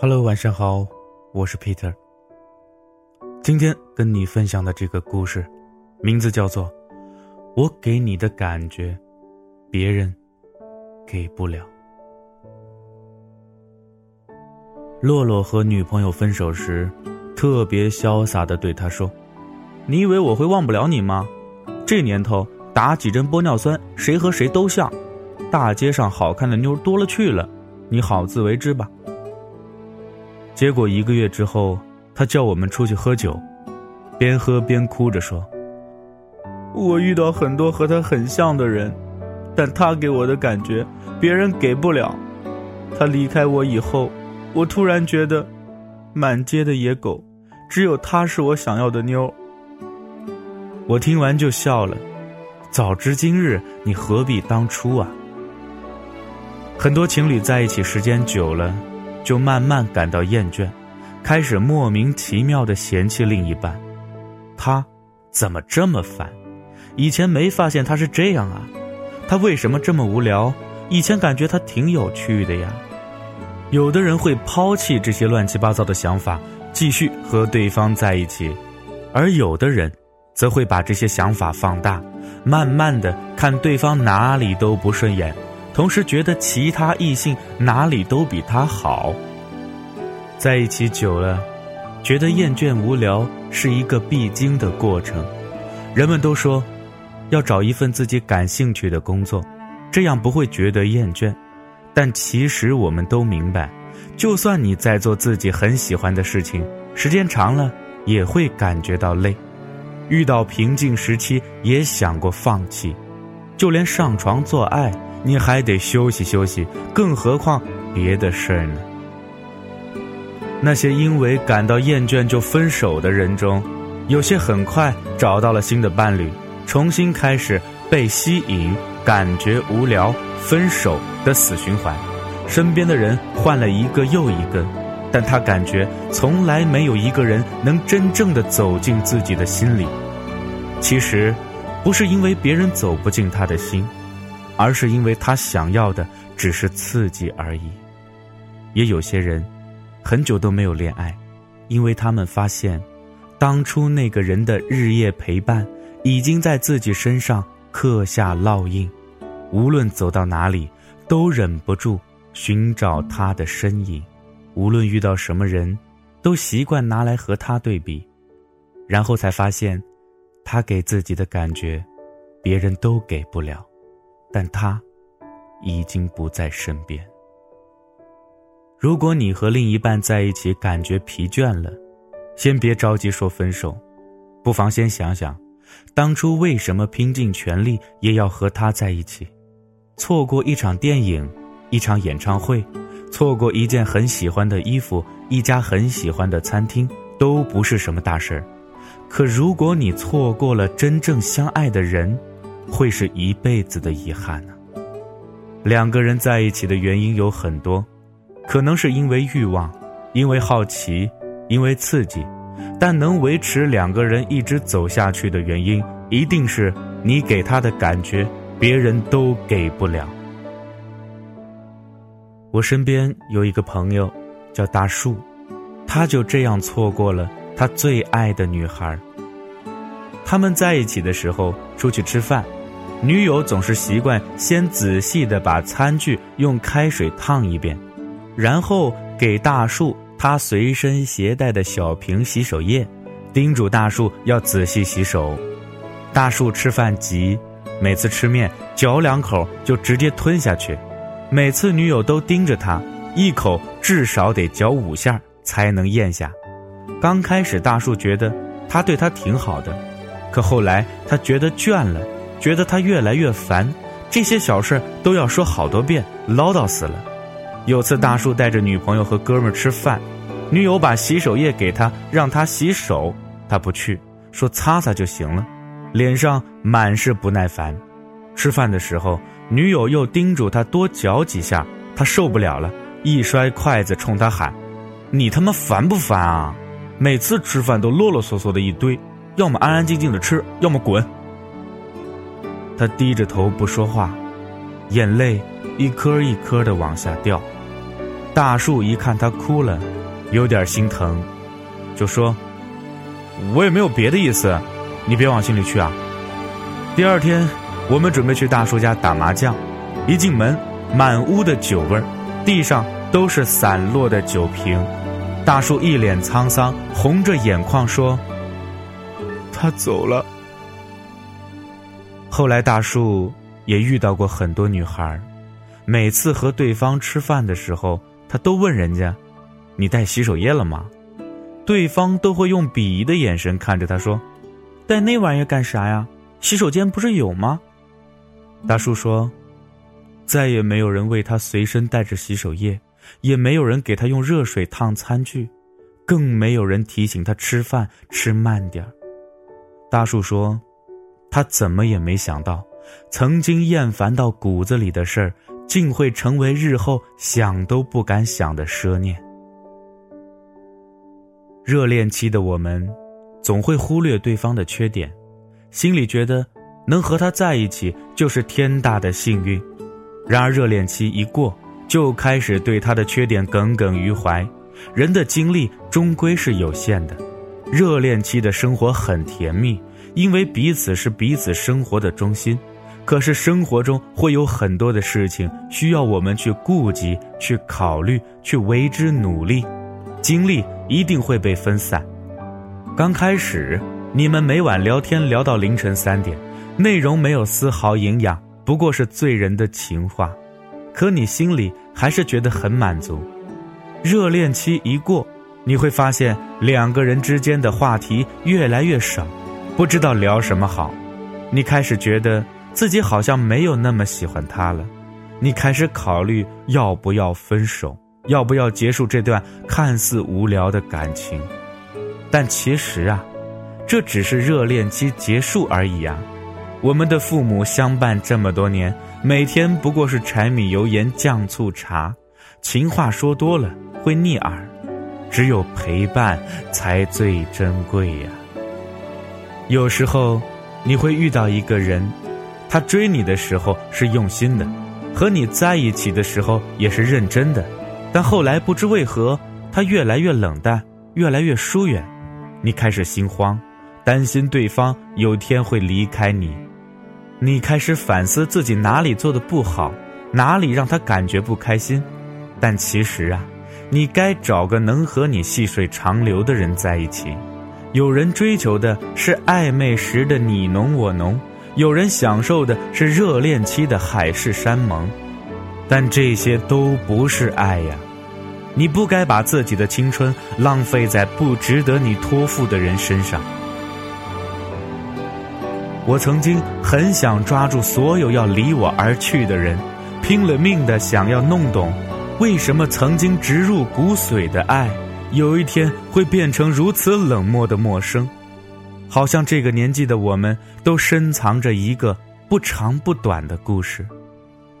Hello，晚上好，我是 Peter。今天跟你分享的这个故事，名字叫做《我给你的感觉，别人给不了》。洛洛和女朋友分手时，特别潇洒的对他说：“你以为我会忘不了你吗？这年头打几针玻尿酸，谁和谁都像。大街上好看的妞多了去了，你好自为之吧。”结果一个月之后，他叫我们出去喝酒，边喝边哭着说：“我遇到很多和他很像的人，但他给我的感觉别人给不了。他离开我以后，我突然觉得，满街的野狗，只有他是我想要的妞。”我听完就笑了，早知今日，你何必当初啊？很多情侣在一起时间久了。就慢慢感到厌倦，开始莫名其妙的嫌弃另一半。他怎么这么烦？以前没发现他是这样啊？他为什么这么无聊？以前感觉他挺有趣的呀。有的人会抛弃这些乱七八糟的想法，继续和对方在一起；而有的人则会把这些想法放大，慢慢的看对方哪里都不顺眼。同时觉得其他异性哪里都比他好，在一起久了，觉得厌倦无聊是一个必经的过程。人们都说，要找一份自己感兴趣的工作，这样不会觉得厌倦。但其实我们都明白，就算你在做自己很喜欢的事情，时间长了也会感觉到累。遇到瓶颈时期，也想过放弃，就连上床做爱。你还得休息休息，更何况别的事儿呢？那些因为感到厌倦就分手的人中，有些很快找到了新的伴侣，重新开始被吸引，感觉无聊，分手的死循环。身边的人换了一个又一个，但他感觉从来没有一个人能真正的走进自己的心里。其实，不是因为别人走不进他的心。而是因为他想要的只是刺激而已。也有些人，很久都没有恋爱，因为他们发现，当初那个人的日夜陪伴，已经在自己身上刻下烙印，无论走到哪里，都忍不住寻找他的身影；无论遇到什么人，都习惯拿来和他对比，然后才发现，他给自己的感觉，别人都给不了。但他已经不在身边。如果你和另一半在一起感觉疲倦了，先别着急说分手，不妨先想想，当初为什么拼尽全力也要和他在一起？错过一场电影，一场演唱会，错过一件很喜欢的衣服，一家很喜欢的餐厅，都不是什么大事儿。可如果你错过了真正相爱的人，会是一辈子的遗憾呢。两个人在一起的原因有很多，可能是因为欲望，因为好奇，因为刺激，但能维持两个人一直走下去的原因，一定是你给他的感觉，别人都给不了。我身边有一个朋友，叫大树，他就这样错过了他最爱的女孩。他们在一起的时候，出去吃饭。女友总是习惯先仔细的把餐具用开水烫一遍，然后给大树他随身携带的小瓶洗手液，叮嘱大树要仔细洗手。大树吃饭急，每次吃面嚼两口就直接吞下去，每次女友都盯着他，一口至少得嚼五下才能咽下。刚开始大树觉得他对他挺好的，可后来他觉得倦了。觉得他越来越烦，这些小事都要说好多遍，唠叨死了。有次大叔带着女朋友和哥们吃饭，女友把洗手液给他，让他洗手，他不去，说擦擦就行了，脸上满是不耐烦。吃饭的时候，女友又叮嘱他多嚼几下，他受不了了，一摔筷子冲他喊：“你他妈烦不烦啊？每次吃饭都啰啰嗦嗦的一堆，要么安安静静的吃，要么滚。”他低着头不说话，眼泪一颗一颗的往下掉。大树一看他哭了，有点心疼，就说：“我也没有别的意思，你别往心里去啊。”第二天，我们准备去大树家打麻将，一进门，满屋的酒味儿，地上都是散落的酒瓶。大树一脸沧桑，红着眼眶说：“他走了。”后来，大树也遇到过很多女孩每次和对方吃饭的时候，他都问人家：“你带洗手液了吗？”对方都会用鄙夷的眼神看着他说：“带那玩意儿干啥呀？洗手间不是有吗？”大树说：“再也没有人为他随身带着洗手液，也没有人给他用热水烫餐具，更没有人提醒他吃饭吃慢点儿。”大树说：“他怎么也没想到，曾经厌烦到骨子里的事儿。”竟会成为日后想都不敢想的奢念。热恋期的我们，总会忽略对方的缺点，心里觉得能和他在一起就是天大的幸运。然而热恋期一过，就开始对他的缺点耿耿于怀。人的精力终归是有限的，热恋期的生活很甜蜜，因为彼此是彼此生活的中心。可是生活中会有很多的事情需要我们去顾及、去考虑、去为之努力，精力一定会被分散。刚开始，你们每晚聊天聊到凌晨三点，内容没有丝毫营养，不过是醉人的情话，可你心里还是觉得很满足。热恋期一过，你会发现两个人之间的话题越来越少，不知道聊什么好，你开始觉得。自己好像没有那么喜欢他了，你开始考虑要不要分手，要不要结束这段看似无聊的感情。但其实啊，这只是热恋期结束而已啊。我们的父母相伴这么多年，每天不过是柴米油盐酱醋茶，情话说多了会腻耳，只有陪伴才最珍贵呀。有时候你会遇到一个人。他追你的时候是用心的，和你在一起的时候也是认真的，但后来不知为何，他越来越冷淡，越来越疏远，你开始心慌，担心对方有天会离开你，你开始反思自己哪里做的不好，哪里让他感觉不开心，但其实啊，你该找个能和你细水长流的人在一起，有人追求的是暧昧时的你侬我侬。有人享受的是热恋期的海誓山盟，但这些都不是爱呀！你不该把自己的青春浪费在不值得你托付的人身上。我曾经很想抓住所有要离我而去的人，拼了命的想要弄懂，为什么曾经植入骨髓的爱，有一天会变成如此冷漠的陌生。好像这个年纪的我们都深藏着一个不长不短的故事，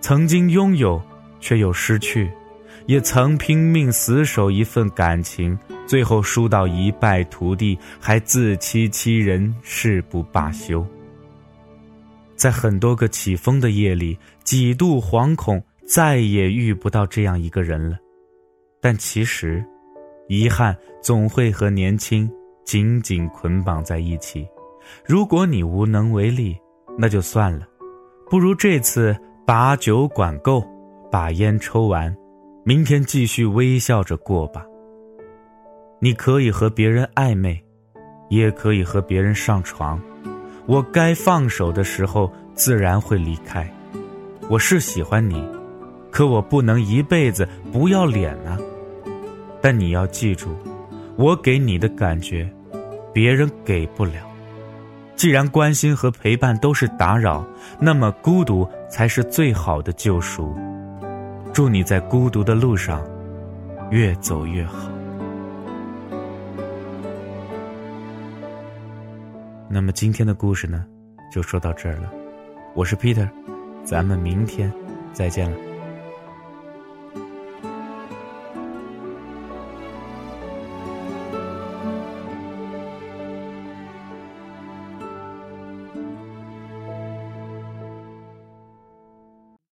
曾经拥有，却又失去，也曾拼命死守一份感情，最后输到一败涂地，还自欺欺人，誓不罢休。在很多个起风的夜里，几度惶恐，再也遇不到这样一个人了。但其实，遗憾总会和年轻。紧紧捆绑在一起。如果你无能为力，那就算了，不如这次把酒管够，把烟抽完，明天继续微笑着过吧。你可以和别人暧昧，也可以和别人上床。我该放手的时候，自然会离开。我是喜欢你，可我不能一辈子不要脸啊。但你要记住。我给你的感觉，别人给不了。既然关心和陪伴都是打扰，那么孤独才是最好的救赎。祝你在孤独的路上越走越好。那么今天的故事呢，就说到这儿了。我是 Peter，咱们明天再见了。